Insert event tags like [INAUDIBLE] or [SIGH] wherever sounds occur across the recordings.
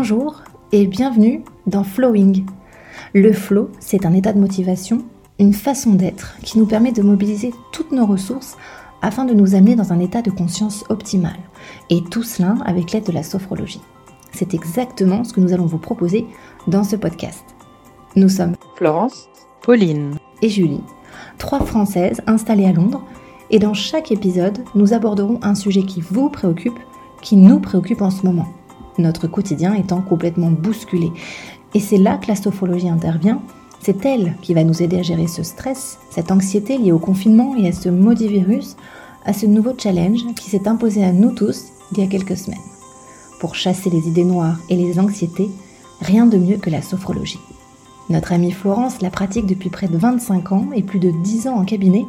Bonjour et bienvenue dans Flowing. Le flow, c'est un état de motivation, une façon d'être qui nous permet de mobiliser toutes nos ressources afin de nous amener dans un état de conscience optimal. Et tout cela avec l'aide de la sophrologie. C'est exactement ce que nous allons vous proposer dans ce podcast. Nous sommes Florence, Pauline et Julie, trois Françaises installées à Londres, et dans chaque épisode, nous aborderons un sujet qui vous préoccupe, qui nous préoccupe en ce moment, notre quotidien étant complètement bousculé. Et c'est là que la sophrologie intervient. C'est elle qui va nous aider à gérer ce stress, cette anxiété liée au confinement et à ce maudit virus, à ce nouveau challenge qui s'est imposé à nous tous il y a quelques semaines. Pour chasser les idées noires et les anxiétés, rien de mieux que la sophrologie. Notre amie Florence la pratique depuis près de 25 ans et plus de 10 ans en cabinet,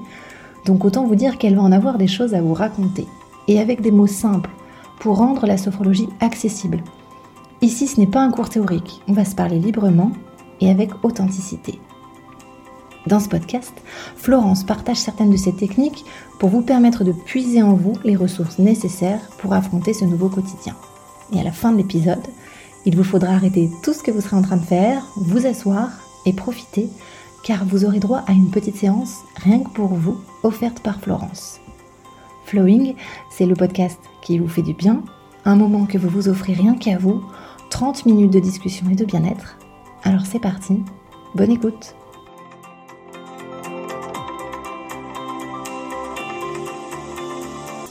donc autant vous dire qu'elle va en avoir des choses à vous raconter, et avec des mots simples, pour rendre la sophrologie accessible. Ici, ce n'est pas un cours théorique, on va se parler librement et avec authenticité. Dans ce podcast, Florence partage certaines de ses techniques pour vous permettre de puiser en vous les ressources nécessaires pour affronter ce nouveau quotidien. Et à la fin de l'épisode, il vous faudra arrêter tout ce que vous serez en train de faire, vous asseoir et profiter, car vous aurez droit à une petite séance rien que pour vous, offerte par Florence. Flowing, c'est le podcast qui vous fait du bien, un moment que vous vous offrez rien qu'à vous, 30 minutes de discussion et de bien-être. Alors c'est parti, bonne écoute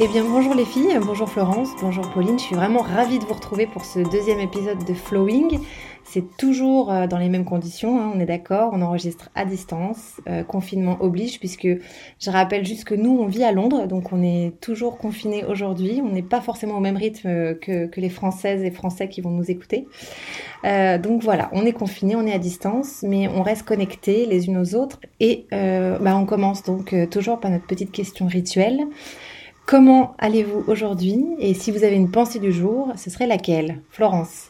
Eh bien bonjour les filles, bonjour Florence, bonjour Pauline, je suis vraiment ravie de vous retrouver pour ce deuxième épisode de Flowing. C'est toujours euh, dans les mêmes conditions, hein, on est d'accord, on enregistre à distance, euh, confinement oblige puisque je rappelle juste que nous on vit à Londres, donc on est toujours confinés aujourd'hui, on n'est pas forcément au même rythme que, les Françaises et Français qui vont nous écouter. Euh, donc voilà, on est confinés, on est à distance, mais on reste connectés les unes aux autres. Et bah, on commence donc toujours par notre petite question rituelle. Comment allez-vous aujourd'hui? Et si vous avez une pensée du jour, ce serait laquelle? Florence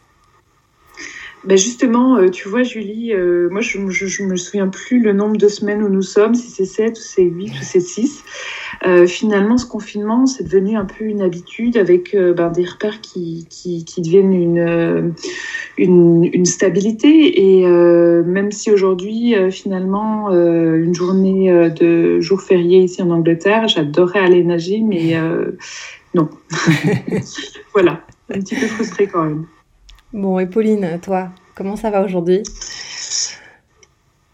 ben justement, euh, tu vois, Julie, euh, moi, je, je, me souviens plus le nombre de semaines où nous sommes, si c'est 7 ou c'est 8 ou c'est 6. Euh, finalement, ce confinement, c'est devenu un peu une habitude avec ben, des repères qui, qui, deviennent une, une, une, stabilité. Et même si aujourd'hui, finalement, une journée de jour férié ici en Angleterre, j'adorais aller nager, mais non. [LAUGHS] voilà, un petit peu frustrée quand même. Bon, et Pauline, toi, comment ça va aujourd'hui?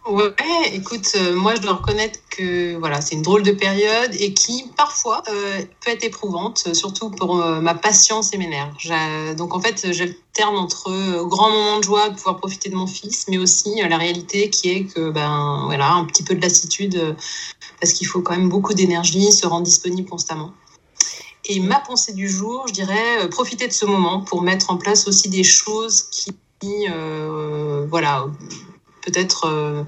Ouais, écoute, euh, moi je dois reconnaître que voilà, c'est une drôle de période et qui parfois euh, peut être éprouvante, surtout pour euh, ma patience et mes nerfs. Donc en fait, j'alterne entre grand moment de joie de pouvoir profiter de mon fils, mais aussi la réalité qui est que ben voilà, un petit peu de lassitude parce qu'il faut quand même beaucoup d'énergie, se rendre disponible constamment. Et ma pensée du jour, je dirais, euh, profiter de ce moment pour mettre en place aussi des choses qui, euh, voilà, peut-être euh,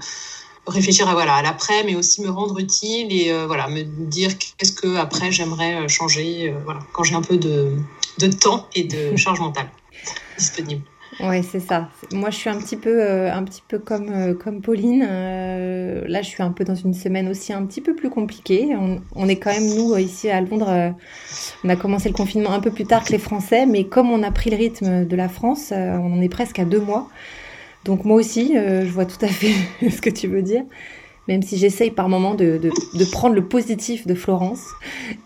réfléchir à voilà à l'après, mais aussi me rendre utile et voilà me dire qu'est-ce que après j'aimerais changer, voilà, quand j'ai un peu de, de temps et de [LAUGHS] charge mentale disponible. Ouais, c'est ça. Moi, je suis un petit peu, euh, un petit peu comme, euh, comme Pauline. Euh, là, je suis un peu dans une semaine aussi un petit peu plus compliquée. On, on est quand même, nous, ici à Londres, on a commencé le confinement un peu plus tard que les Français, mais comme on a pris le rythme de la France, on en est presque à deux mois. Donc moi aussi, je vois tout à fait [LAUGHS] ce que tu veux dire même si j'essaye par moments de, de, prendre le positif de Florence.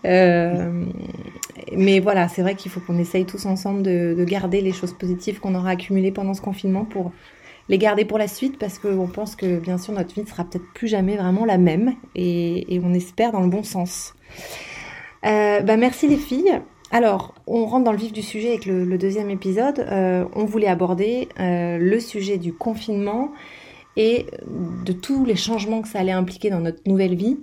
Euh, mais voilà, c'est vrai qu'il faut qu'on essaye tous ensemble de, de, garder les choses positives qu'on aura accumulées pendant ce confinement pour les garder pour la suite, parce qu'on pense que bien sûr notre vie ne sera peut-être plus jamais vraiment la même, et, on espère dans le bon sens. Euh, bah merci les filles. Alors, on rentre dans le vif du sujet avec le, le deuxième épisode. Euh, on voulait aborder euh, le sujet du confinement et de tous les changements que ça allait impliquer dans notre nouvelle vie,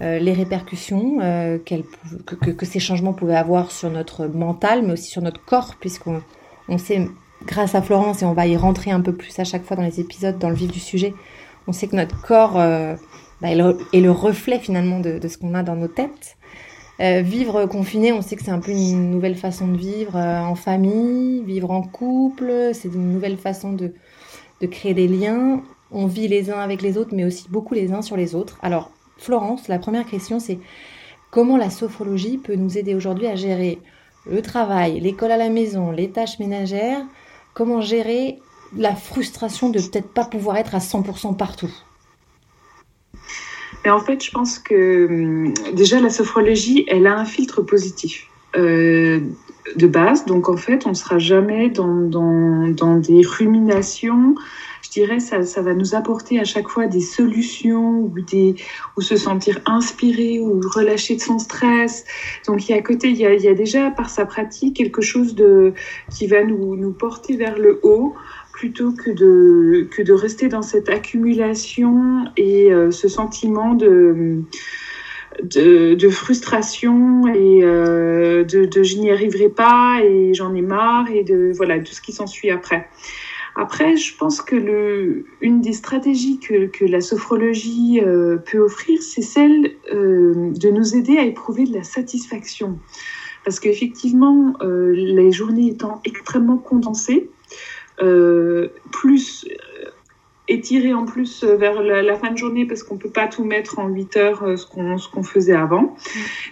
euh, les répercussions euh, que, ces changements pouvaient avoir sur notre mental, mais aussi sur notre corps, puisqu'on on sait, grâce à Florence, et on va y rentrer un peu plus à chaque fois dans les épisodes, dans le vif du sujet, on sait que notre corps euh, bah, est le reflet finalement de, ce qu'on a dans nos têtes. Vivre confiné, on sait que c'est un peu une nouvelle façon de vivre en famille, vivre en couple, c'est une nouvelle façon de, de créer des liens on vit les uns avec les autres, mais aussi beaucoup les uns sur les autres. Alors, Florence, la première question, c'est comment la sophrologie peut nous aider aujourd'hui à gérer le travail, l'école à la maison, les tâches ménagères, comment gérer la frustration de peut-être pas pouvoir être à 100% partout? Mais en fait, je pense que hum, déjà la sophrologie, elle a un filtre positif. Euh, de base, donc en fait, on ne sera jamais dans, dans, dans des ruminations, je dirais, ça, ça va nous apporter à chaque fois des solutions ou, des, ou se sentir inspiré ou relâcher de son stress. Donc, il y a à côté, il y a, il y a déjà par sa pratique quelque chose de, qui va nous, nous porter vers le haut plutôt que de, que de rester dans cette accumulation et euh, ce sentiment de, de, frustration et euh, de, je n'y arriverai pas et j'en ai marre et de voilà tout ce qui s'ensuit après. Après, je pense que le, une des stratégies que, que la sophrologie euh, peut offrir, c'est celle euh, de nous aider à éprouver de la satisfaction. Parce qu'effectivement, les journées étant extrêmement condensées, plus euh, étirées en plus vers la, la, fin de journée parce qu'on peut pas tout mettre en 8 heures euh, ce qu'on ce qu'on faisait avant.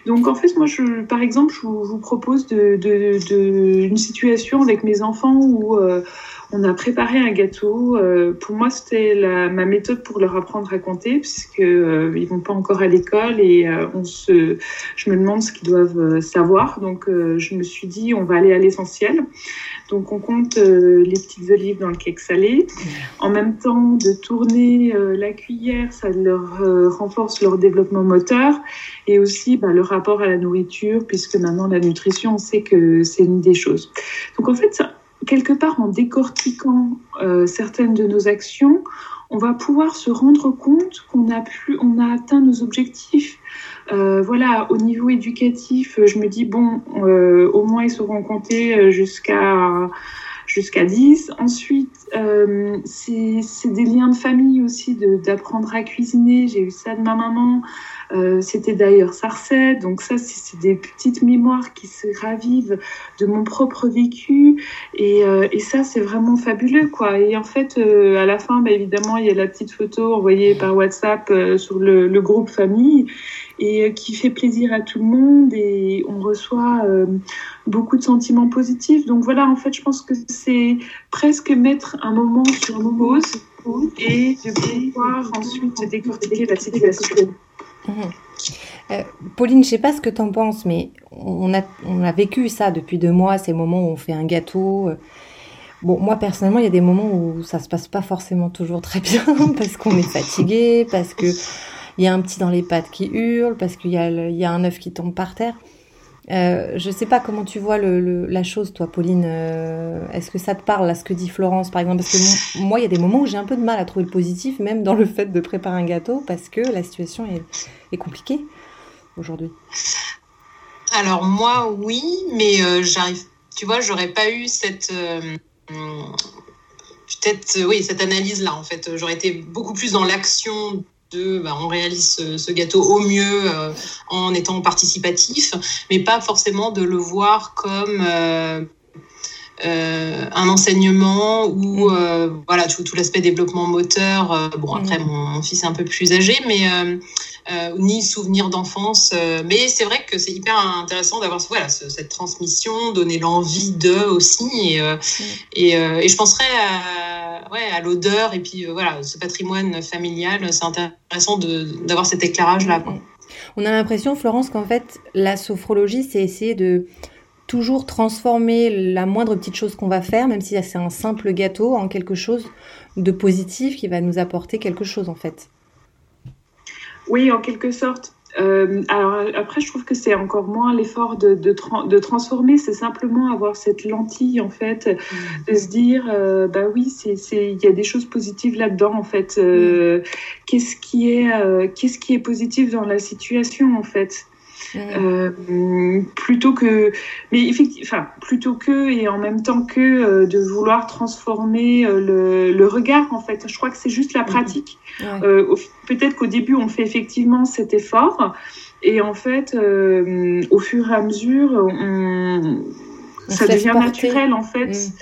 Donc en fait moi je par exemple je vous, je vous propose de, de, de, une situation avec mes enfants où euh, on a préparé un gâteau. Euh, pour moi, c'était ma méthode pour leur apprendre à compter, puisque euh, ils vont pas encore à l'école et euh, on se, je me demande ce qu'ils doivent euh, savoir. Donc, euh, je me suis dit, on va aller à l'essentiel. Donc, on compte euh, les petites olives dans le cake salé. En même temps, de tourner la cuillère, ça leur renforce leur développement moteur et aussi bah, le rapport à la nourriture, puisque maintenant la nutrition, on sait que c'est une des choses. Donc, en fait, ça, quelque part en décortiquant euh, certaines de nos actions, on va pouvoir se rendre compte qu'on a pu, on a atteint nos objectifs. Euh, voilà, au niveau éducatif, je me dis bon, euh, au moins ils seront comptés jusqu'à jusqu'à 10. Ensuite, euh, c'est des liens de famille aussi, d'apprendre à cuisiner. J'ai eu ça de ma maman. Euh, C'était d'ailleurs sa recette. Donc ça, c'est des petites mémoires qui se ravivent de mon propre vécu. Et, euh, et ça, c'est vraiment fabuleux, quoi. Et en fait, euh, à la fin, bah, évidemment, il y a la petite photo envoyée par WhatsApp sur le, le, groupe famille et qui fait plaisir à tout le monde. Et on reçoit beaucoup de sentiments positifs. Donc voilà, en fait, je pense que c'est presque mettre un moment sur pause et de pouvoir ensuite décortiquer la situation. Euh, Pauline, je sais pas ce que tu en penses, mais on a, on a vécu ça depuis deux mois, ces moments où on fait un gâteau. Bon, moi personnellement, il y a des moments où ça se passe pas forcément toujours très bien [LAUGHS] parce qu'on est fatigué, parce que il y a un petit dans les pattes qui hurle, parce qu'il y y a un œuf qui tombe par terre. Euh, je sais pas comment tu vois la chose, toi, Pauline. Euh, Est-ce que ça te parle, à ce que dit Florence, par exemple? Parce que moi, il y a des moments où j'ai un peu de mal à trouver le positif, même dans le fait de préparer un gâteau, parce que la situation est, compliquée aujourd'hui. Alors moi, oui, mais euh, j'arrive. Tu vois, j'aurais pas eu cette peut-être oui cette analyse là en fait. J'aurais été beaucoup plus dans l'action de bah, on réalise ce, ce, gâteau au mieux euh, en étant participatif, mais pas forcément de le voir comme euh, euh, un enseignement ou euh, voilà tout, tout l'aspect développement moteur. Bon après mon, mon, fils est un peu plus âgé, mais ni souvenir d'enfance. mais c'est vrai que c'est hyper intéressant d'avoir voilà ce, cette transmission, donner l'envie d'eux aussi. Et, et, et, je penserais à, ouais, à l'odeur et puis voilà ce patrimoine familial. C'est intéressant d'avoir cet éclairage là. Quoi. On a l'impression, Florence, qu'en fait la sophrologie, c'est essayer de toujours transformer la moindre petite chose qu'on va faire, même si c'est un simple gâteau, en quelque chose de positif qui va nous apporter quelque chose en fait. Oui, en quelque sorte. Euh, alors après, je trouve que c'est encore moins l'effort de, de, tra de, transformer, c'est simplement avoir cette lentille en fait, mmh. de se dire euh, bah oui, il y a des choses positives là-dedans en fait. Euh, mmh. Qu'est-ce qui est qu'est-ce qui est positif dans la situation en fait? Mmh. Euh, plutôt que mais enfin plutôt que et en même temps que euh, de vouloir transformer euh, le, le, regard en fait. Je crois que c'est juste la pratique. Ouais. peut-être qu'au début on fait effectivement cet effort et en fait au fur et à mesure on, On ça devient naturel en fait. Mmh.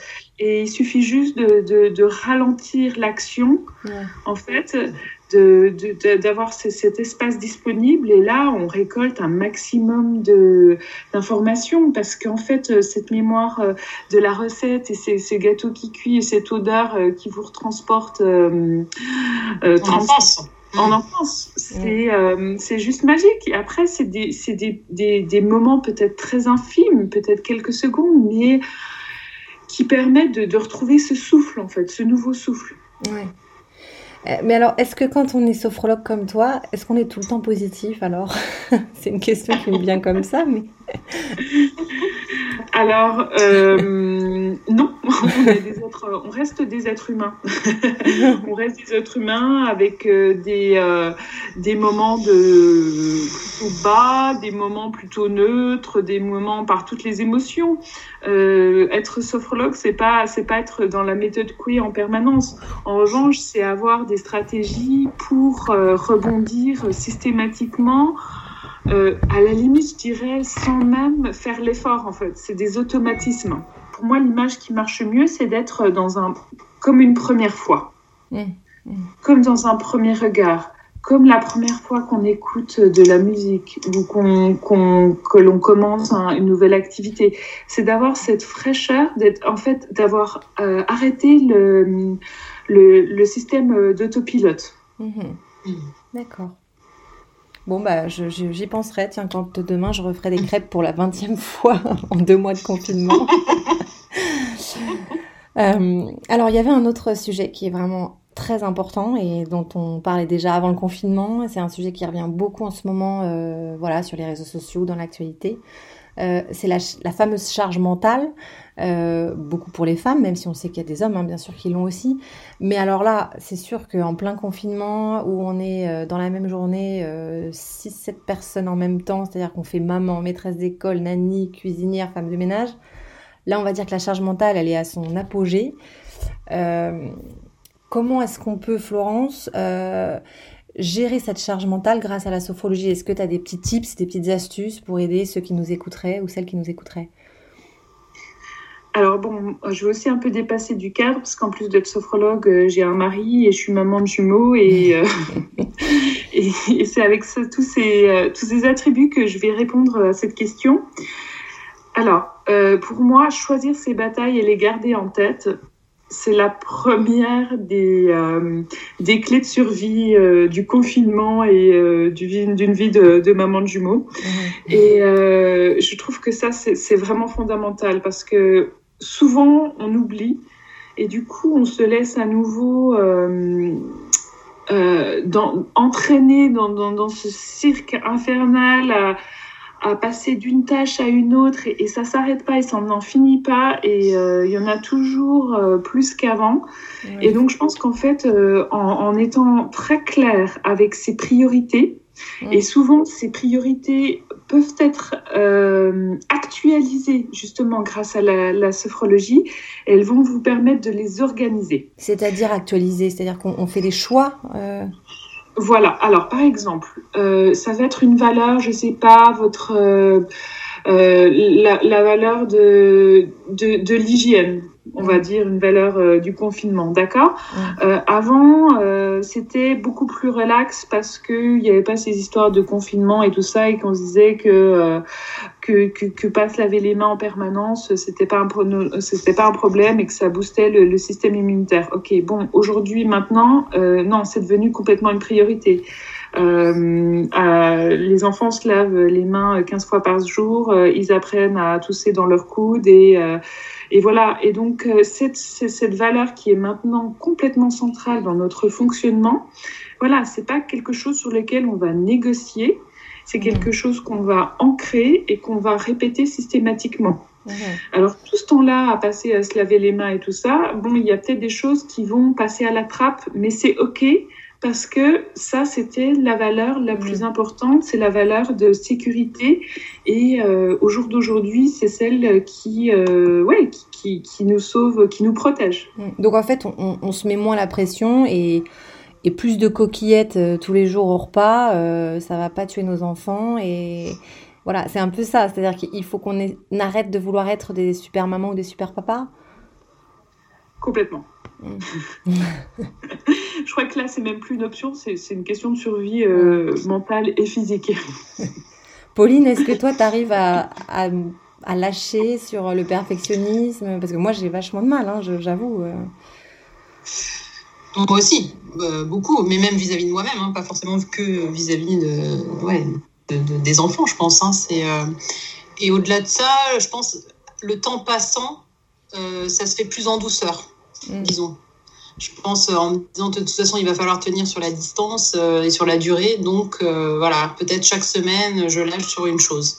Et il suffit juste de, de, ralentir l'action, en fait, d'avoir cet espace disponible. Et là, on récolte un maximum d'informations parce qu'en fait, cette mémoire euh, de la recette et ces, ces, gâteaux qui cuisent et cette odeur euh, qui vous retransporte euh, euh, en enfance. C'est euh, c'est juste magique. Et après, c'est des, des, des, des, moments peut-être très infimes, peut-être quelques secondes, mais qui permettent de, de, retrouver ce souffle, en fait, ce nouveau souffle. Ouais. Euh, mais alors, est-ce que quand on est sophrologue comme toi, est-ce qu'on est tout le temps positif alors? [LAUGHS] C'est une question qui me vient comme ça, mais. [LAUGHS] Alors, euh, non, [LAUGHS] on, reste des êtres humains. [LAUGHS] on reste des êtres humains avec euh, des, euh, des moments de plutôt bas, des moments plutôt neutres, des moments par toutes les émotions. être sophrologue, c'est pas pas être dans la méthode queer en permanence. En revanche, c'est avoir des stratégies pour rebondir systématiquement euh, à la limite, je dirais, sans même faire l'effort, en fait. C'est des automatismes. Pour moi, l'image qui marche mieux, c'est d'être dans un, comme une première fois. Mmh, mmh. Comme dans un premier regard. Comme la première fois qu'on écoute de la musique ou qu'on, qu'on, que l'on commence une nouvelle activité. C'est d'avoir cette fraîcheur, d'être, en fait, d'avoir euh, arrêté le, le, le système d'autopilote. Mmh. D'accord. Bon, bah, j'y penserai. Tiens, quand demain je referai des crêpes pour la 20e [LAUGHS] fois en deux mois de confinement. [LAUGHS] Euh, alors, il y avait un autre sujet qui est vraiment très important et dont on parlait déjà avant le confinement. C'est un sujet qui revient beaucoup en ce moment, euh, voilà, sur les réseaux sociaux, dans l'actualité. Euh, c'est la, fameuse charge mentale, euh, beaucoup pour les femmes, même si on sait qu'il y a des hommes, hein, bien sûr, qui l'ont aussi. Mais alors là, c'est sûr qu'en plein confinement, où on est euh, dans la même journée, 6-7 personnes en même temps, c'est-à-dire qu'on fait maman, maîtresse d'école, nanny, cuisinière, femme de ménage, là, on va dire que la charge mentale, elle est à son apogée. comment est-ce qu'on peut, Florence, gérer cette charge mentale grâce à la sophrologie Est-ce que tu as des petits tips, des petites astuces pour aider ceux qui nous écouteraient ou celles qui nous écouteraient? Alors bon, je vais aussi un peu dépasser du cadre parce qu'en plus d'être sophrologue, euh, j'ai un mari et je suis maman de jumeaux et, [LAUGHS] euh, [LAUGHS] et, c'est avec tous, ces, euh, tous ces attributs que je vais répondre à cette question. Alors, pour moi, choisir ses batailles et les garder en tête, c'est la première des, euh, des clés de survie euh, du confinement et euh, d'une vie de, de, maman de jumeaux. Mmh. Et je trouve que ça, c'est vraiment fondamental parce que souvent, on oublie et du coup, on se laisse à nouveau dans, entraîner dans, dans, dans, ce cirque infernal. À, à passer d'une tâche à une autre et, ça s'arrête pas et ça n'en finit pas et euh, il y en a toujours euh, plus qu'avant. Et donc je pense qu'en fait, euh, en, en, étant très clair avec ses priorités, et souvent ces priorités peuvent être actualisées justement grâce à la, la, sophrologie, elles vont vous permettre de les organiser. C'est-à-dire actualiser, c'est-à-dire qu'on fait des choix voilà. Alors, par exemple, euh, ça va être une valeur, je sais pas, votre euh, euh, la, la, valeur de, de, de l'hygiène on va dire, une valeur euh, du confinement, d'accord? Euh, Avant, euh, c'était beaucoup plus relax parce qu'il n'y avait pas ces histoires de confinement et tout ça, et qu'on se disait que, que, que, que, pas se laver les mains en permanence, c'était pas un c'était pas un problème et que ça boostait le, le système immunitaire. Ok, bon, aujourd'hui, maintenant, non, c'est devenu complètement une priorité. Euh, les enfants se lavent les mains 15 fois par jour, ils apprennent à tousser dans leur coude et et voilà. Et donc, euh, cette, cette valeur qui est maintenant complètement centrale dans notre fonctionnement, voilà, c'est pas quelque chose sur lequel on va négocier. C'est quelque chose qu'on va ancrer et qu'on va répéter systématiquement. Alors, tout ce temps-là à passer à se laver les mains et tout ça, bon, il y a peut-être des choses qui vont passer à la trappe, mais c'est OK parce que ça, c'était la valeur la plus importante, c'est la valeur de sécurité. Et euh, au jour d'aujourd'hui, c'est celle qui, euh, ouais, qui, qui, nous sauve, qui nous protège. Donc en fait, on, on se met moins la pression et, et plus de coquillettes euh, tous les jours au repas, ça va pas tuer nos enfants. Et voilà, c'est un peu ça. C'est-à-dire qu'il faut qu'on arrête de vouloir être des super mamans ou des super papas. Complètement. Mm. [LAUGHS] je crois que là, c'est même plus une option, c'est une question de survie euh, mentale et physique. [LAUGHS] Pauline, est-ce que toi, tu arrives à, à, lâcher sur le perfectionnisme? Parce que moi, j'ai vachement de mal, hein, j'avoue. Euh. Moi aussi, euh, beaucoup, mais même vis-à-vis de moi-même, hein, pas forcément que vis-à-vis de, ouais, des enfants, je pense. Hein, et au-delà de ça, je pense, le temps passant, ça se fait plus en douceur. Mm. disons. Je pense euh, en me disant de toute façon, il va falloir tenir sur la distance euh, et sur la durée. Donc euh, voilà, peut-être chaque semaine, je lâche sur une chose.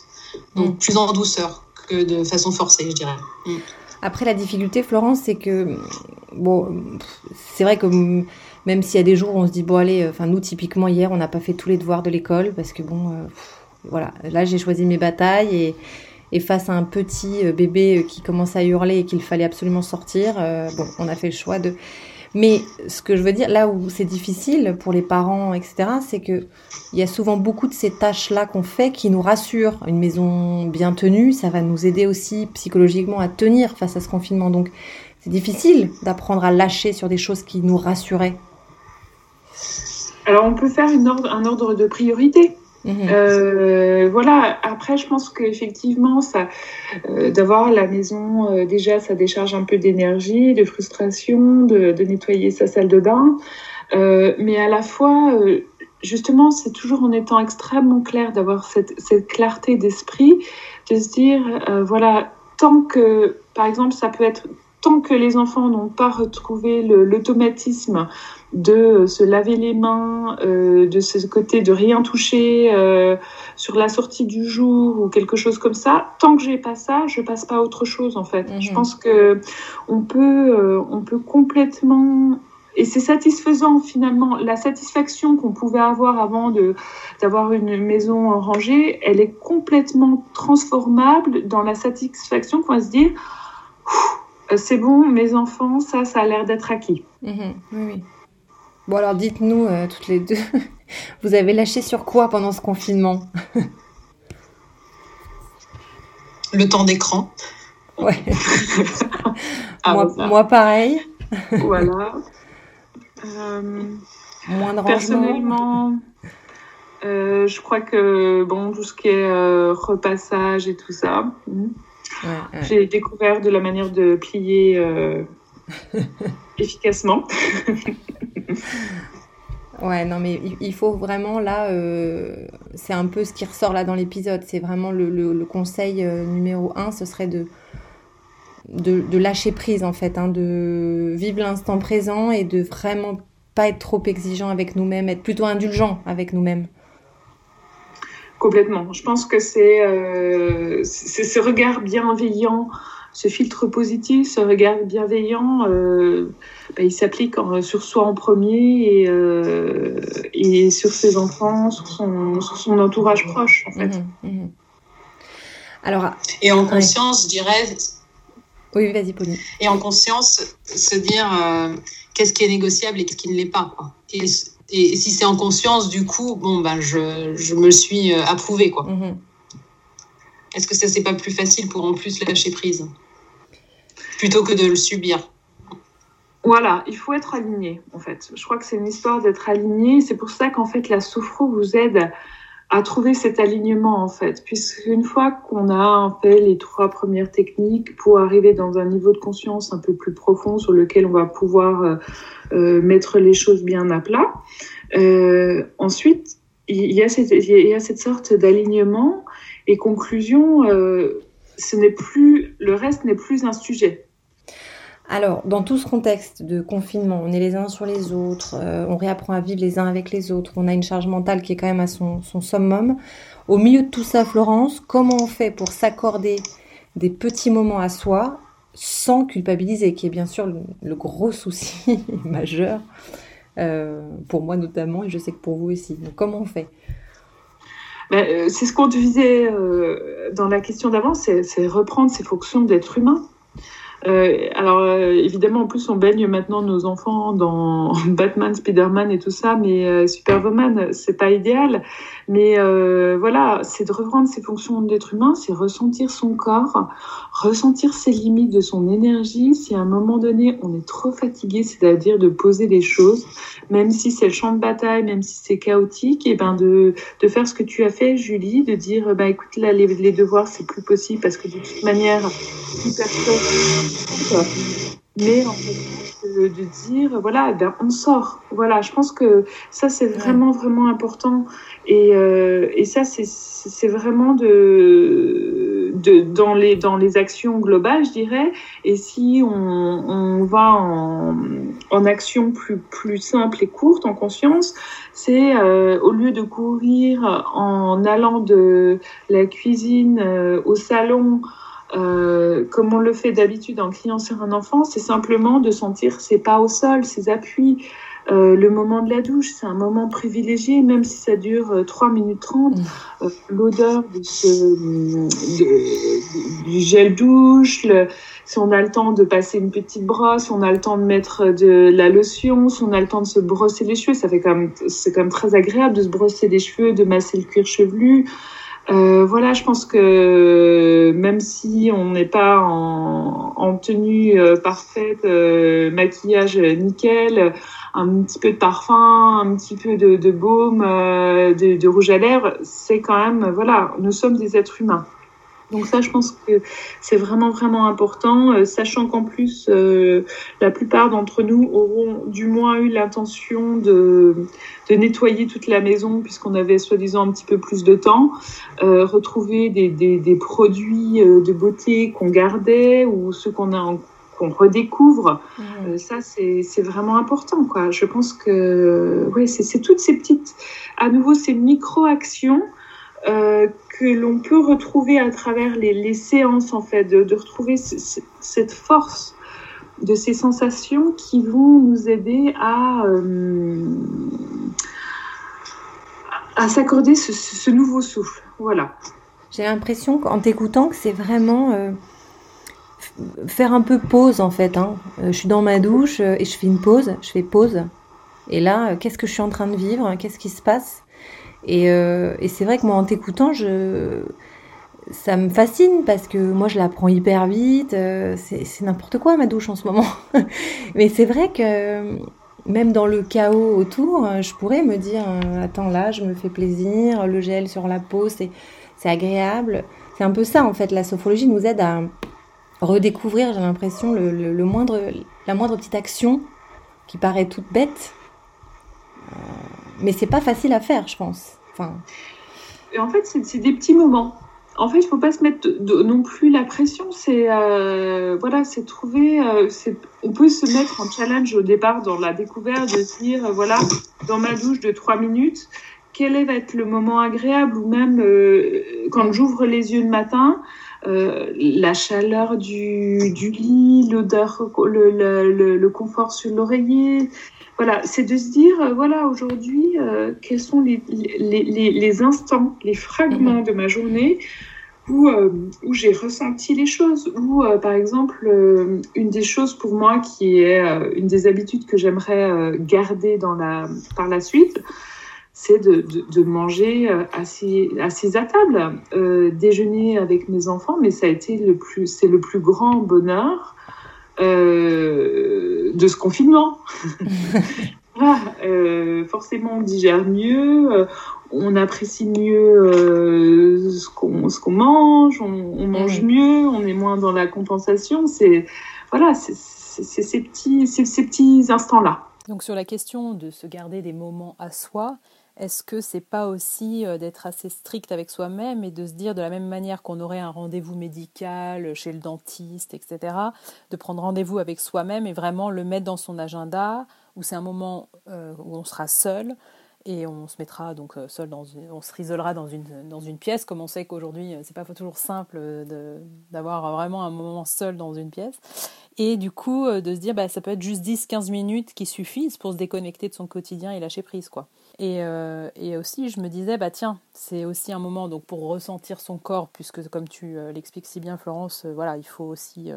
Donc mm. plus en douceur que de façon forcée, je dirais. Mm. Après, la difficulté, Florence, c'est que, bon, c'est vrai que même s'il y a des jours où on se dit, bon, allez, enfin, nous, typiquement, hier, on n'a pas fait tous les devoirs de l'école parce que, bon, voilà, là, j'ai choisi mes batailles et, et face à un petit euh, bébé euh, qui commence à hurler et qu'il fallait absolument sortir, euh, bon, on a fait le choix de. Mais ce que je veux dire, là où c'est difficile pour les parents, etc., c'est que il y a souvent beaucoup de ces tâches-là qu'on fait qui nous rassurent. Une maison bien tenue, ça va nous aider aussi psychologiquement à tenir face à ce confinement. Donc, c'est difficile d'apprendre à lâcher sur des choses qui nous rassuraient. Alors, on peut faire un ordre de priorité. Mhm. Euh, voilà. Après, je pense qu'effectivement, ça, euh, d'avoir la maison euh, déjà, ça décharge un peu d'énergie, de frustration, de, de, nettoyer sa salle de bain. mais à la fois, justement, c'est toujours en étant extrêmement clair d'avoir cette, cette clarté d'esprit, de se dire, voilà, tant que, par exemple, ça peut être tant que les enfants n'ont pas retrouvé l'automatisme de se laver les mains, euh, de ce côté de rien toucher euh, sur la sortie du jour ou quelque chose comme ça, tant que j'ai pas ça, je passe pas à autre chose en fait. Je mhm. pense que on peut, euh, on peut complètement et c'est satisfaisant finalement. La satisfaction qu'on pouvait avoir avant de d'avoir une maison rangée, elle est complètement transformable dans la satisfaction qu'on va se dire c'est bon, mes enfants, ça, ça a l'air d'être acquis. Mhm. oui, oui. Bon, alors dites-nous, euh, toutes les deux, [LAUGHS] vous avez lâché sur quoi pendant ce confinement [LAUGHS] Le temps d'écran. Ouais. [LAUGHS] Ah, moi, pareil. voilà. Euh, Moins de Personnellement, euh, je crois que bon, tout ce qui est repassage et tout ça, j'ai découvert de la manière de plier [LAUGHS] efficacement. ouais, non, mais il faut vraiment là, euh, c'est un peu ce qui ressort là dans l'épisode. C'est vraiment le, conseil euh, numéro un, ce serait de, de, lâcher prise en fait, hein, de vivre l'instant présent et de vraiment pas être trop exigeant avec nous-mêmes, être plutôt indulgent avec nous-mêmes. Complètement. Je pense que c'est euh, ce regard bienveillant ce filtre positif, ce regard bienveillant, euh, bah, il s'applique sur soi en premier et, euh, et, sur ses enfants, sur son, sur son entourage proche, en fait. Mhm, mhm. Alors, et en conscience, je dirais. Oui, vas-y, Pauline. Et en conscience, se dire euh, qu'est-ce qui est négociable et qu'est-ce qui ne l'est pas. Quoi. Et, et, si c'est en conscience, du coup, bon, ben, je, je me suis approuvé. Quoi. Mhm. Est-ce que ça, c'est pas plus facile pour en plus lâcher prise? Plutôt que de le subir voilà, il faut être aligné, en fait. Je crois que c'est une histoire d'être aligné. C'est pour ça qu'en fait, la sophro vous aide à trouver cet alignement, en fait. Puisqu'une fois qu'on a fait les trois premières techniques pour arriver dans un niveau de conscience un peu plus profond sur lequel on va pouvoir euh, euh, mettre les choses bien à plat, euh, ensuite, il y, a cette, il y a cette sorte d'alignement et conclusion, euh, ce n'est plus, le reste n'est plus un sujet. Alors, dans tout ce contexte de confinement, on est les uns sur les autres, euh, on réapprend à vivre les uns avec les autres, on a une charge mentale qui est quand même à son, summum. Au milieu de tout ça, Florence, comment on fait pour s'accorder des petits moments à soi sans culpabiliser, qui est bien sûr le, gros souci [LAUGHS] majeur, euh, pour moi notamment, et je sais que pour vous aussi. Donc, comment on fait? Ben, euh, c'est ce qu'on disait dans la question d'avant, c'est reprendre ses fonctions d'être humain. Euh, alors euh, évidemment, en plus, on baigne maintenant nos enfants dans [LAUGHS] Batman, Spider-Man et tout ça, mais euh, Superwoman, c'est pas idéal. Mais voilà, c'est de reprendre ses fonctions d'être humain, c'est ressentir son corps, ressentir ses limites de son énergie. Si à un moment donné on est trop fatigué, c'est-à-dire de poser les choses, même si c'est le champ de bataille, même si c'est chaotique, et ben de, de faire ce que tu as fait, Julie, de dire bah écoute là les, les devoirs c'est plus possible parce que de toute manière hyper mais en fait de, de dire voilà ben on sort. Voilà je pense que ça c'est vraiment vraiment important et, euh, et ça c'est vraiment de, de dans les dans les actions globales je dirais et si on, on va en, en action plus plus simple et courte en conscience c'est euh, au lieu de courir en allant de la cuisine euh, au salon euh, comme on le fait d'habitude en criant sur un enfant, c'est simplement de sentir ses pas au sol, ses appuis. Euh, le moment de la douche, c'est un moment privilégié, même si ça dure euh, 3 minutes 30. Mm. Euh, L'odeur de de, du gel douche, le, si on a le temps de passer une petite brosse, si on a le temps de mettre de la lotion, si on a le temps de se brosser les cheveux, ça fait quand même, c'est quand même très agréable de se brosser les cheveux, de masser le cuir chevelu. Euh, voilà, je pense que même si on n'est pas en, en tenue euh, parfaite, euh, maquillage nickel, un petit peu de parfum, un petit peu de, baume, de, de, rouge à lèvres, c'est quand même, voilà, nous sommes des êtres humains. Donc ça, je pense que c'est vraiment, vraiment important, euh, sachant qu'en plus, euh, la plupart d'entre nous auront du moins eu l'intention de, de nettoyer toute la maison, puisqu'on avait soi-disant un petit peu plus de temps, euh, retrouver des, des, des produits euh, de beauté qu'on gardait ou ceux qu'on a qu'on redécouvre, mmh. ça c'est vraiment important quoi. Je pense que oui, c'est toutes ces petites, à nouveau ces micro-actions euh, que l'on peut retrouver à travers les, séances, en fait, de, retrouver cette force de ces sensations qui vont nous aider à, euh, à s'accorder ce, ce, nouveau souffle. Voilà. J'ai l'impression qu'en t'écoutant que c'est vraiment euh, faire un peu pause en fait. Hein. Je suis dans ma douche et je fais une pause, je fais pause. Et là, qu'est-ce que je suis en train de vivre? Qu'est-ce qui se passe? Et, euh, et c'est vrai que moi, en t'écoutant, je... ça me fascine parce que moi, je la prends hyper vite. Euh, c'est n'importe quoi ma douche en ce moment. [LAUGHS] Mais c'est vrai que même dans le chaos autour, je pourrais me dire euh, attends là, je me fais plaisir, le gel sur la peau, c'est agréable. C'est un peu ça en fait. La sophrologie nous aide à redécouvrir, j'ai l'impression, le, moindre, la moindre petite action qui paraît toute bête. Euh, mais c'est pas facile à faire, je pense. Et en fait, c'est des petits moments. En fait, il faut pas se mettre non plus la pression. C'est euh, voilà, c'est trouver. Euh, on peut se mettre en challenge au départ dans la découverte de se dire euh, voilà, dans ma douche de trois minutes, quel va être le moment agréable ou même quand j'ouvre les yeux le matin. Euh, la chaleur du, du lit, l'odeur, le, le, le, le, confort sur l'oreiller, voilà, c'est de se dire, euh, voilà, aujourd'hui, euh, quels sont les, les, les, les, instants, les fragments de ma journée où, euh, où j'ai ressenti les choses, où, euh, par exemple, une des choses pour moi qui est une des habitudes que j'aimerais garder dans la, par la suite, c'est de, de, de, manger assis, assis à table, déjeuner avec mes enfants, mais ça a été le plus, c'est le plus grand bonheur euh, de ce confinement. [LAUGHS] euh, forcément, on digère mieux, euh, on apprécie mieux euh, ce qu'on qu mange, on, on mange mmh. mieux, on est moins dans la compensation. C'est voilà, c'est ces petits, ces, ces petits instants-là. Donc sur la question de se garder des moments à soi, est-ce que c'est pas aussi euh, d'être assez strict avec soi-même et de se dire de la même manière qu'on aurait un rendez-vous médical chez le dentiste, etc., de prendre rendez-vous avec soi-même et vraiment le mettre dans son agenda, où c'est un moment euh, où on sera seul et on se mettra donc euh, seul dans une, on se risolera dans une dans une pièce comme on sait qu'aujourd'hui c'est pas toujours simple d'avoir vraiment un moment seul dans une pièce et du coup de se dire bah ça peut être juste 10 15 minutes qui suffisent pour se déconnecter de son quotidien et lâcher prise quoi. Et, euh, et, aussi, je me disais, bah tiens, c'est aussi un moment donc pour ressentir son corps, puisque comme tu euh, l'expliques si bien, Florence, euh, voilà, il faut aussi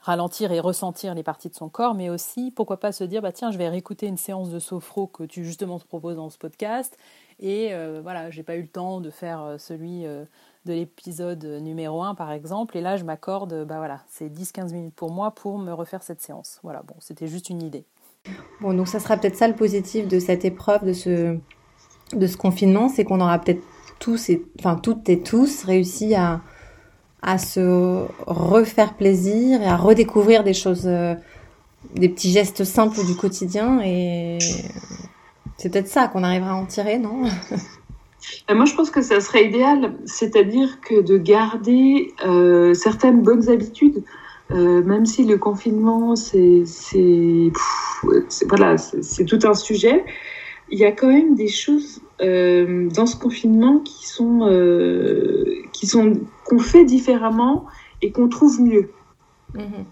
ralentir et ressentir les parties de son corps, mais aussi, pourquoi pas se dire, bah tiens, je vais réécouter une séance de sophro que tu justement te proposes dans ce podcast, et voilà, j'ai pas eu le temps de faire celui de l'épisode numéro 1 par exemple, et là je m'accorde, bah voilà, c'est 10-15 minutes pour moi pour me refaire cette séance. Voilà, bon, c'était juste une idée. Bon, donc ça sera peut-être ça le positif de cette épreuve, de ce, de ce confinement, c'est qu'on aura peut-être tous, et, enfin toutes et tous, réussi à, à se refaire plaisir et à redécouvrir des choses, euh, des petits gestes simples du quotidien. Et c'est peut-être ça qu'on arrivera à en tirer, non? Moi, je pense que ça serait idéal, c'est-à-dire que de garder euh, certaines bonnes habitudes. Euh, même si le confinement, c'est voilà, tout un sujet, il y a quand même des choses euh, dans ce confinement qui sont euh, qui sont qu'on fait différemment et qu'on trouve mieux.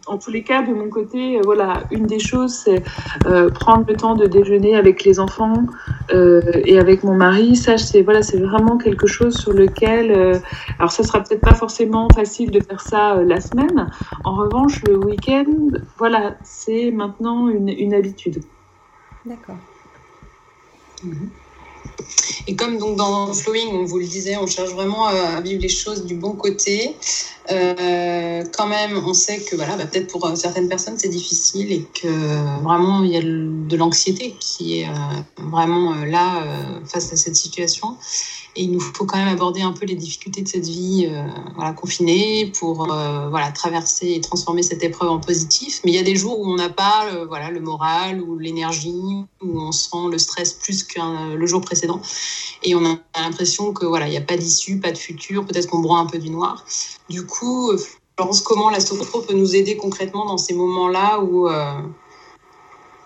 En tous les cas, de mon côté, euh, voilà, une des choses, c'est euh, prendre le temps de déjeuner avec les enfants euh, et avec mon mari. Ça, c'est voilà, c'est vraiment quelque chose sur lequel, euh, alors ça sera peut-être pas forcément facile de faire ça euh, la semaine. En revanche, le week-end, voilà, c'est maintenant une, une habitude. D'accord. Mhm. Et comme donc dans Flowing, on vous le disait, on cherche vraiment à vivre les choses du bon côté. Euh, quand même, on sait que voilà, bah, peut-être pour certaines personnes c'est difficile et que vraiment il y a de l'anxiété qui est euh, vraiment euh, là euh, face à cette situation. Et il nous faut quand même aborder un peu les difficultés de cette vie euh, voilà, confinée pour euh, voilà, traverser et transformer cette épreuve en positif. Mais il y a des jours où on n'a pas euh, voilà, le moral ou l'énergie, où on sent le stress plus que le jour précédent. Et on a l'impression que voilà, il n'y a pas d'issue, pas de futur, peut-être qu'on broie un peu du noir. Du coup, Florence, comment la sophro peut nous aider concrètement dans ces moments-là où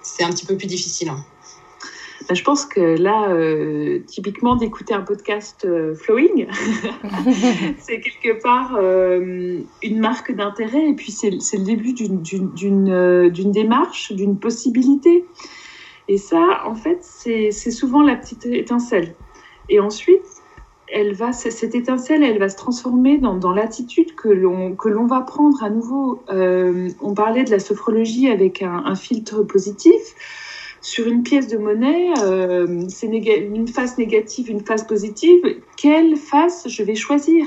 c'est un petit peu plus difficile hein? Bah, je pense que là, euh, typiquement, d'écouter un podcast euh, flowing, [LAUGHS] c'est quelque part euh, une marque d'intérêt et puis c'est le début d'une euh, démarche, d'une possibilité. Et ça, en fait, c'est souvent la petite étincelle. Et ensuite, elle va, cette étincelle, elle va se transformer dans, l'attitude que l'on va prendre à nouveau. Euh, on parlait de la sophrologie avec un, filtre positif sur une pièce de monnaie, euh, c'est une face négative, une face positive. Quelle face je vais choisir?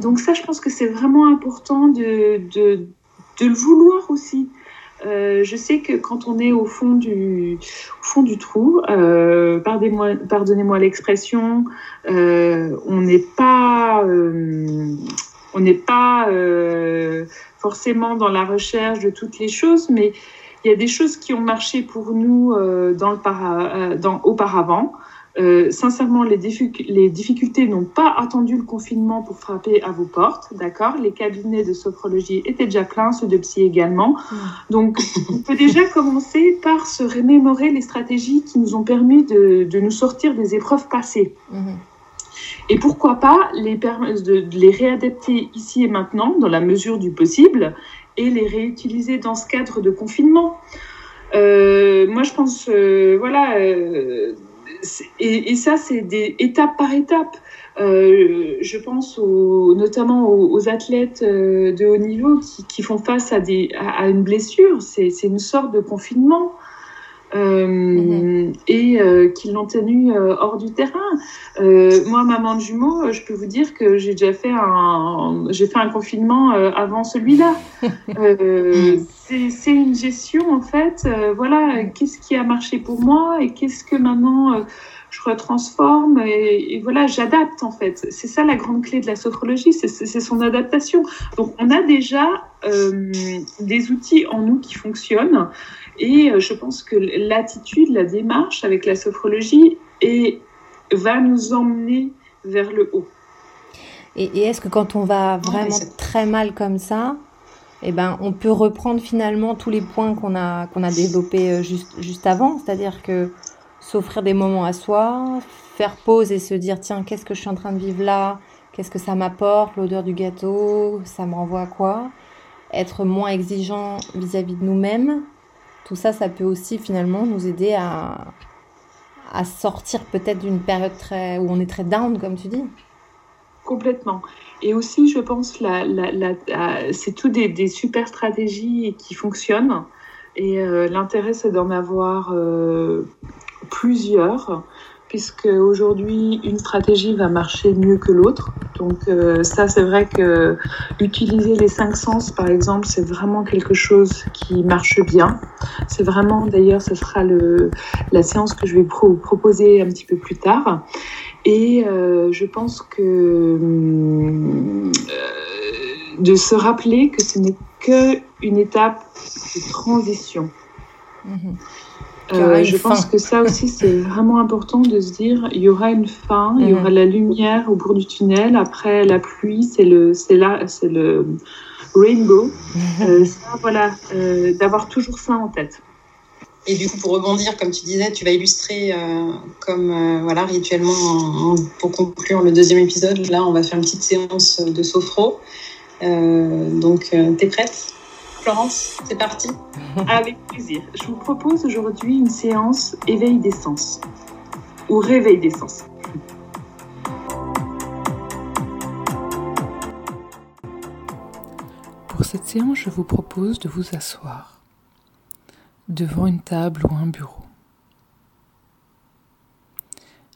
Donc ça, je pense que c'est vraiment important de, de, le vouloir aussi. Euh, je sais que quand on est au fond du, fond du trou, euh, pardonnez-moi pardonnez l'expression, euh, on n'est pas, on n'est pas forcément dans la recherche de toutes les choses, mais il y a des choses qui ont marché pour nous auparavant. Euh, sincèrement, les, les difficultés n'ont pas attendu le confinement pour frapper à vos portes, d'accord? Les cabinets de sophrologie étaient déjà pleins, ceux de psy également. Mmh. Donc, on peut déjà [LAUGHS] commencer par se remémorer les stratégies qui nous ont permis de, de nous sortir des épreuves passées. Mmh. Et pourquoi pas les, de, de les réadapter ici et maintenant, dans la mesure du possible, et les réutiliser dans ce cadre de confinement? Euh, moi, je pense, euh, voilà, euh, et, et, ça, c'est des étapes par étape. Euh, je pense notamment aux, aux, athlètes euh, de haut niveau qui, qui font face à, des, à, à une blessure. C'est une sorte de confinement mmh. et euh, qui l'ont tenu euh, hors du terrain. Euh, moi, maman de jumeaux, je peux vous dire que j'ai déjà fait un, j'ai fait un confinement euh, avant celui-là. [LAUGHS] Euh, c'est une gestion en fait. voilà, qu'est-ce qui a marché pour moi et qu'est-ce que maintenant je retransforme et, et voilà, j'adapte en fait. C'est ça la grande clé de la sophrologie, c'est son adaptation. Donc, on a déjà des outils en nous qui fonctionnent. Et euh, je pense que l'attitude, la démarche avec la sophrologie est, va nous emmener vers le haut. Et, et est-ce que quand on va vraiment très mal comme ça, eh ben, on peut reprendre finalement tous les points qu'on a, qu'on a développés euh, juste, juste avant, c'est-à-dire que s'offrir des moments à soi, faire pause et se dire tiens, qu'est-ce que je suis en train de vivre là? Qu'est-ce que ça m'apporte? L'odeur du gâteau, ça me renvoie à quoi? Être moins exigeant vis-à-vis -vis de nous-mêmes, tout ça, ça peut aussi finalement nous aider à, à sortir peut-être d'une période où on est très down, comme tu dis. Complètement. Et aussi, je pense, la, c'est tout des, des, super stratégies qui fonctionnent. Et euh, l'intérêt, c'est d'en avoir euh, plusieurs. puisque aujourd'hui une stratégie va marcher mieux que l'autre. Donc euh, ça c'est vrai que utiliser les cinq sens par exemple c'est vraiment quelque chose qui marche bien. C'est vraiment d'ailleurs ce sera la séance que je vais vous proposer un petit peu plus tard. Et euh, je pense que euh, de se rappeler que ce n'est que une étape de transition. Mm-hmm. Euh, je pense que ça aussi, [LAUGHS] c'est vraiment important de se dire, il y aura une fin, il y aura mhm. la lumière au bout du tunnel. Après la pluie, c'est le, c'est là, c'est le rainbow. [LAUGHS] Euh, ça, voilà, euh, d'avoir toujours ça en tête. Et du coup, pour rebondir, comme tu disais, tu vas illustrer euh, comme euh, voilà rituellement pour conclure le deuxième épisode. Là, on va faire une petite séance de sophro. donc, t'es prête? Florence, c'est parti. Avec plaisir. Je vous propose aujourd'hui une séance éveil des sens ou réveil des sens. Pour cette séance, je vous propose de vous asseoir devant une table ou un bureau.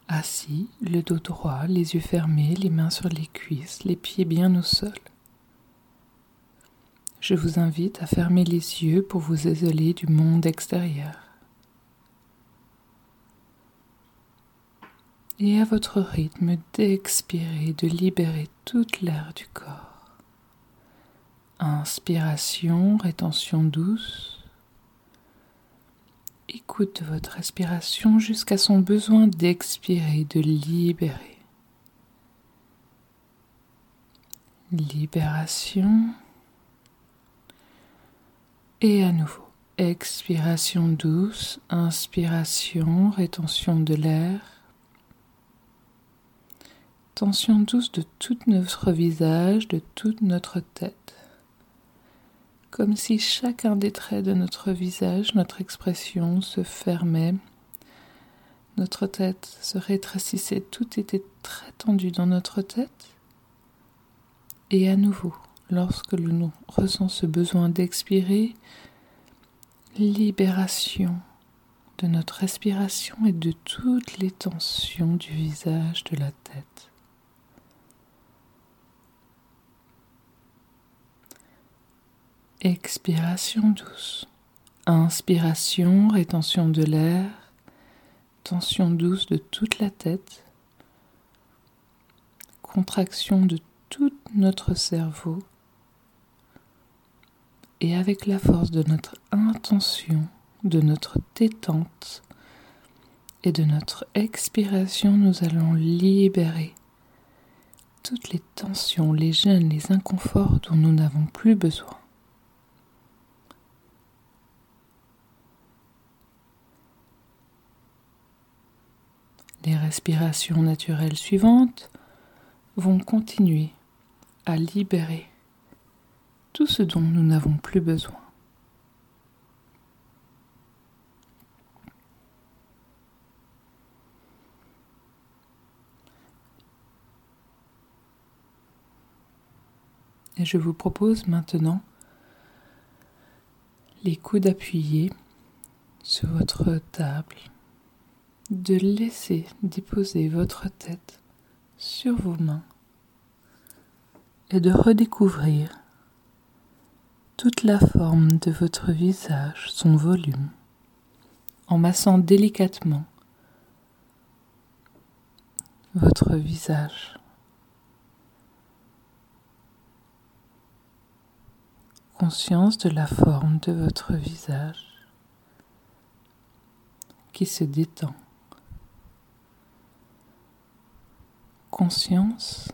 Assis, le dos droit, les yeux fermés, les mains sur les cuisses, les pieds bien au sol. Je vous invite à fermer les yeux pour vous isoler du monde extérieur. Et à votre rythme d'expirer, de libérer toute l'air du corps. Inspiration, rétention douce. Écoute votre respiration jusqu'à son besoin d'expirer, de libérer. Libération. Et à nouveau, expiration douce, inspiration, rétention de l'air, tension douce de tout notre visage, de toute notre tête, comme si chacun des traits de notre visage, notre expression se fermait, notre tête se rétrécissait, tout était très tendu dans notre tête. Et à nouveau, lorsque l'on ressent ce besoin d'expirer, libération de notre respiration et de toutes les tensions du visage, de la tête. Expiration douce. Inspiration, rétention de l'air, tension douce de toute la tête, contraction de tout notre cerveau et avec la force de notre intention, de notre détente et de notre expiration, nous allons libérer toutes les tensions, les gênes, les inconforts dont nous n'avons plus besoin. Les respirations naturelles suivantes vont continuer à libérer tout ce dont nous n'avons plus besoin. Et je vous propose maintenant les coudes appuyés sur votre table, de laisser déposer votre tête sur vos mains et de redécouvrir toute la forme de votre visage, son volume, en massant délicatement votre visage. Conscience de la forme de votre visage qui se détend. Conscience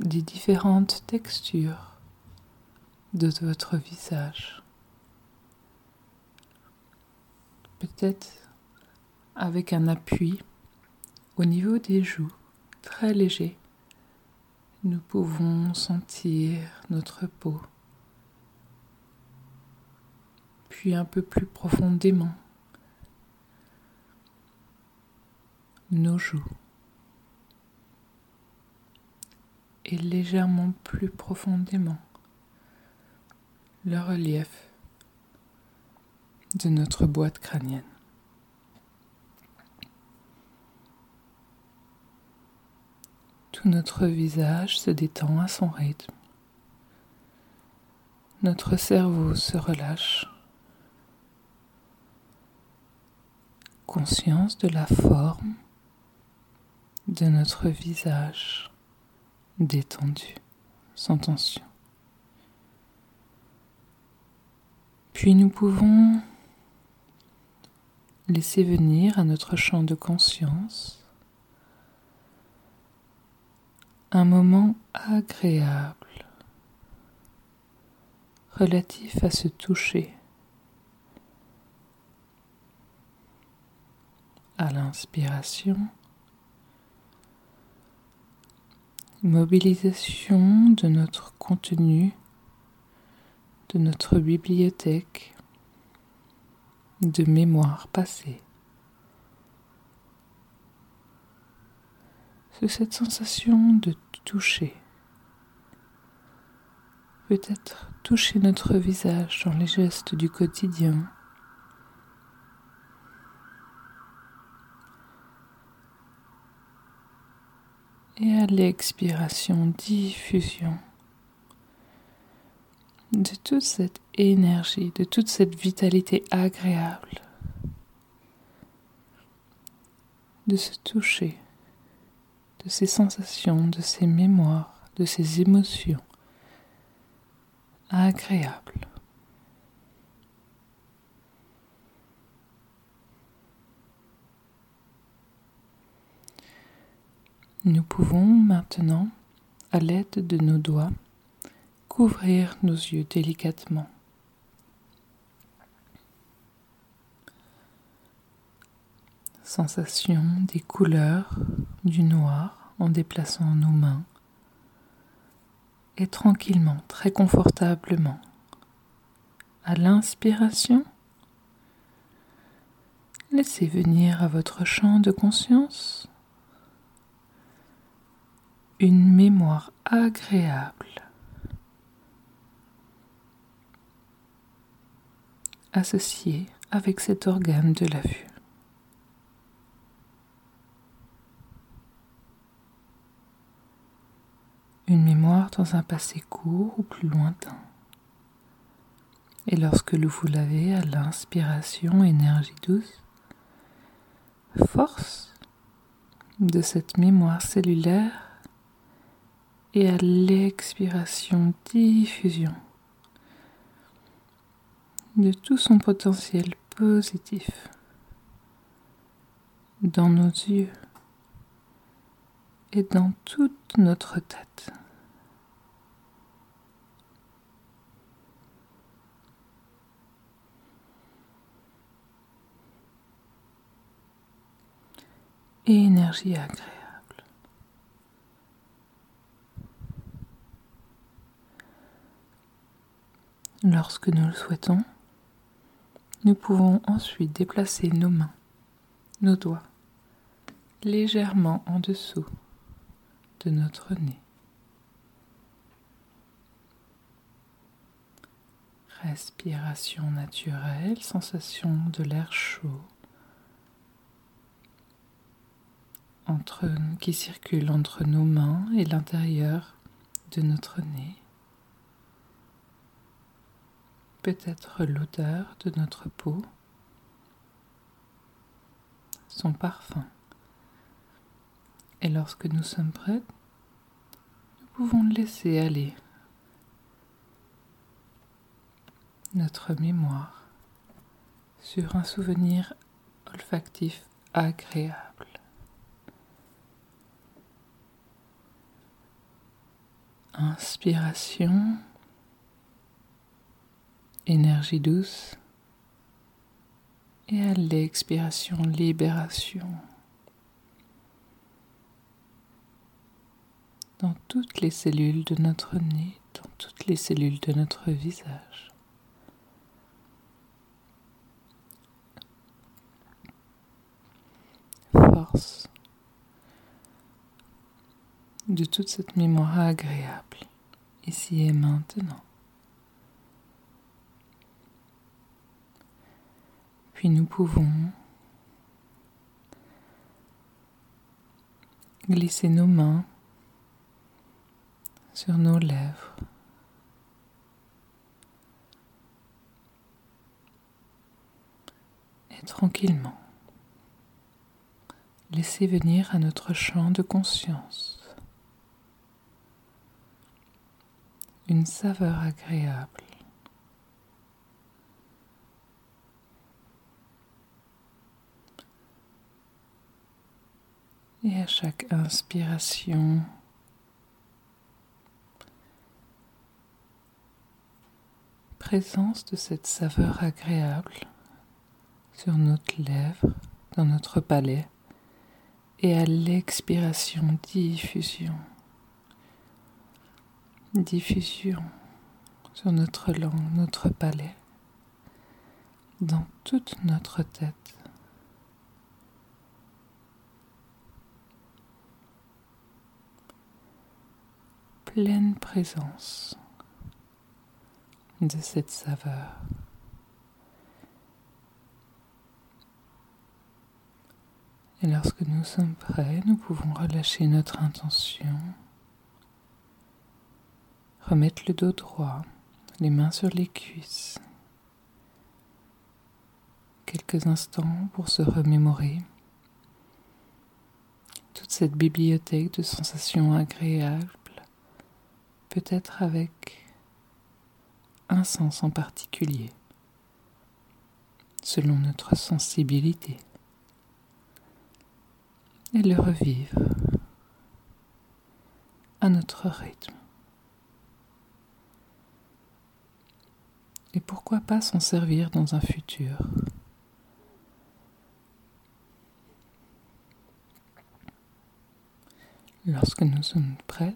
des différentes textures de votre visage. Peut-être avec un appui au niveau des joues très léger. Nous pouvons sentir notre peau, puis un peu plus profondément nos joues et légèrement plus profondément le relief de notre boîte crânienne. Tout notre visage se détend à son rythme. Notre cerveau se relâche. Conscience de la forme de notre visage détendu, sans tension. Puis nous pouvons laisser venir à notre champ de conscience un moment agréable relatif à se toucher à l'inspiration, mobilisation de notre contenu, de notre bibliothèque, de mémoire passée. C'est cette sensation de toucher. Peut-être toucher notre visage dans les gestes du quotidien. Et à l'expiration, diffusion de toute cette énergie, de toute cette vitalité agréable, de se toucher de ces sensations, de ces mémoires, de ces émotions agréables. Nous pouvons maintenant, à l'aide de nos doigts, couvrir nos yeux délicatement. Sensation des couleurs du noir en déplaçant nos mains et tranquillement, très confortablement. À l'inspiration, laissez venir à votre champ de conscience une mémoire agréable associée avec cet organe de la vue. Une mémoire dans un passé court ou plus lointain. Et lorsque vous l'avez à l'inspiration, énergie douce, force de cette mémoire cellulaire et à l'expiration, diffusion de tout son potentiel positif dans nos yeux et dans toute notre tête. Et énergie agréable. Lorsque nous le souhaitons, nous pouvons ensuite déplacer nos mains, nos doigts, légèrement en dessous de notre nez. Respiration naturelle, sensation de l'air chaud entre, qui circule entre nos mains et l'intérieur de notre nez peut-être l'odeur de notre peau, son parfum. Et lorsque nous sommes prêts, nous pouvons laisser aller notre mémoire sur un souvenir olfactif agréable. Inspiration énergie douce et à l'expiration, libération. Dans toutes les cellules de notre nez, dans toutes les cellules de notre visage. Force de toute cette mémoire agréable, ici et maintenant. Puis nous pouvons glisser nos mains sur nos lèvres. Et tranquillement, laissez venir à notre champ de conscience une saveur agréable. Et à chaque inspiration, présence de cette saveur agréable sur notre lèvre, dans notre palais, et à l'expiration, diffusion diffusion sur notre langue, notre palais, dans toute notre tête. Pleine présence de cette saveur. Et lorsque nous sommes prêts, nous pouvons relâcher notre intention Remettre le dos droit, les mains sur les cuisses. Quelques instants pour se remémorer toute cette bibliothèque de sensations agréables, peut-être avec un sens en particulier, selon notre sensibilité, et le revivre à notre rythme. Et pourquoi pas s'en servir dans un futur? Lorsque nous sommes prêts,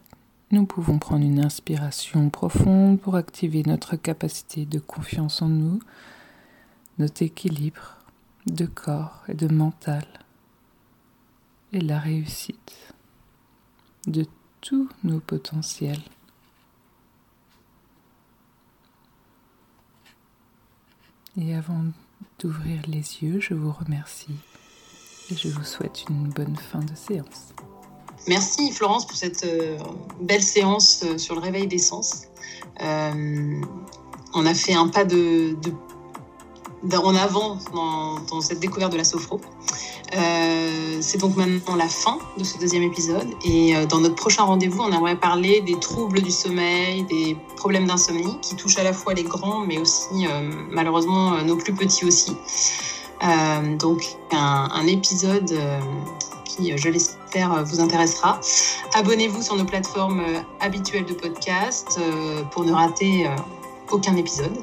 nous pouvons prendre une inspiration profonde pour activer notre capacité de confiance en nous, notre équilibre de corps et de mental, et la réussite de tous nos potentiels. Et avant d'ouvrir les yeux, je vous remercie et je vous souhaite une bonne fin de séance. Merci Florence pour cette euh, belle séance euh, sur le réveil des sens. Euh, on a fait un pas de, en avant dans, cette découverte de la sophro. C'est donc maintenant la fin de ce deuxième épisode et dans notre prochain rendez-vous, on aimerait parler des troubles du sommeil, des problèmes d'insomnie qui touchent à la fois les grands mais aussi malheureusement nos plus petits aussi. donc un épisode qui, je l'espère, vous intéressera. Abonnez-vous sur nos plateformes habituelles de podcast pour ne rater aucun épisode.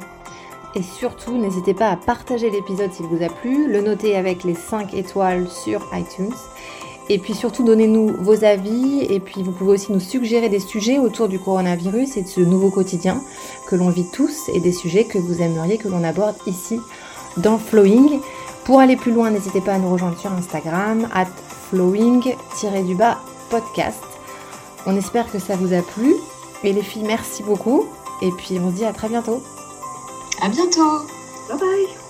Et surtout, n'hésitez pas à partager l'épisode s'il vous a plu, le noter avec les 5 étoiles sur iTunes. Et puis surtout, donnez-nous vos avis. Et puis, vous pouvez aussi nous suggérer des sujets autour du coronavirus et de ce nouveau quotidien que l'on vit tous et des sujets que vous aimeriez que l'on aborde ici dans Flowing. Pour aller plus loin, n'hésitez pas à nous rejoindre sur Instagram, flowing-podcast. On espère que ça vous a plu. Et les filles, merci beaucoup. Et puis, on se dit à très bientôt. À bientôt. Bye bye.